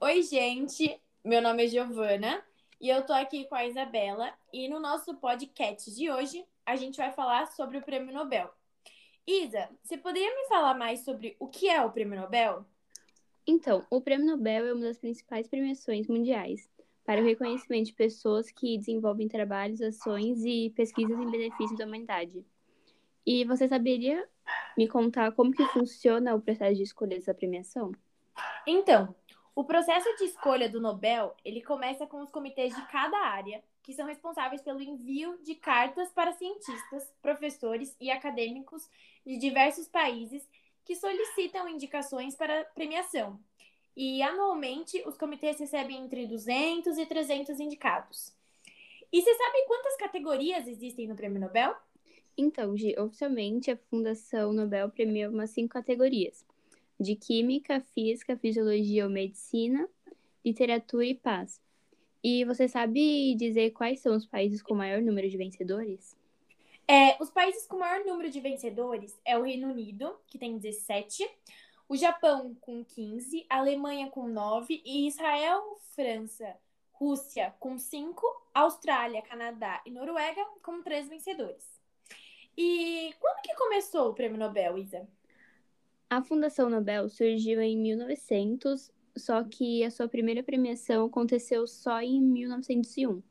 Oi, gente. Meu nome é Giovana e eu tô aqui com a Isabela e no nosso podcast de hoje a gente vai falar sobre o Prêmio Nobel. Isa, você poderia me falar mais sobre o que é o Prêmio Nobel? Então, o Prêmio Nobel é uma das principais premiações mundiais para o reconhecimento de pessoas que desenvolvem trabalhos, ações e pesquisas em benefício da humanidade. E você saberia me contar como que funciona o processo de escolha dessa premiação? Então, o processo de escolha do Nobel, ele começa com os comitês de cada área, que são responsáveis pelo envio de cartas para cientistas, professores e acadêmicos de diversos países que solicitam indicações para premiação. E anualmente os comitês recebem entre 200 e 300 indicados. E você sabe quantas categorias existem no Prêmio Nobel? Então, Gi, oficialmente a Fundação Nobel premiou umas cinco categorias: de Química, Física, Fisiologia ou Medicina, Literatura e Paz. E você sabe dizer quais são os países com maior número de vencedores? É, os países com maior número de vencedores é o Reino Unido, que tem 17, o Japão com 15, a Alemanha com 9 e Israel, França, Rússia com 5, Austrália, Canadá e Noruega com 3 vencedores. E quando que começou o Prêmio Nobel, Isa? A Fundação Nobel surgiu em 1900, só que a sua primeira premiação aconteceu só em 1901. Uh,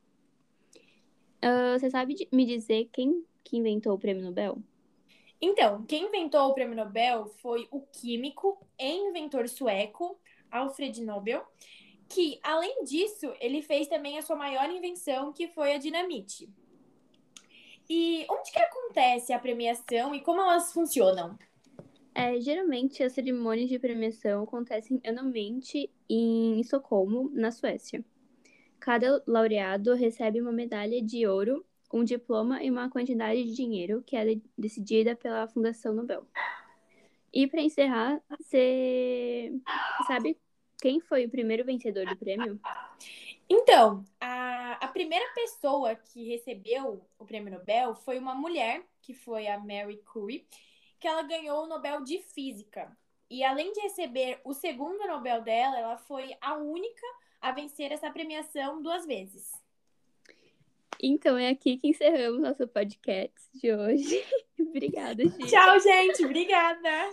você sabe me dizer quem que inventou o Prêmio Nobel? Então, quem inventou o Prêmio Nobel foi o químico e inventor sueco Alfred Nobel, que, além disso, ele fez também a sua maior invenção, que foi a dinamite. E onde que acontece a premiação e como elas funcionam? É, geralmente, as cerimônias de premiação acontecem anualmente em Estocolmo, na Suécia. Cada laureado recebe uma medalha de ouro, um diploma e uma quantidade de dinheiro que é decidida pela Fundação Nobel. E para encerrar, você sabe quem foi o primeiro vencedor do prêmio? Então, a, a primeira pessoa que recebeu o prêmio Nobel foi uma mulher, que foi a Mary Curie, que ela ganhou o Nobel de Física. E além de receber o segundo Nobel dela, ela foi a única a vencer essa premiação duas vezes. Então é aqui que encerramos nosso podcast de hoje. Obrigada, gente. Tchau, gente. Obrigada.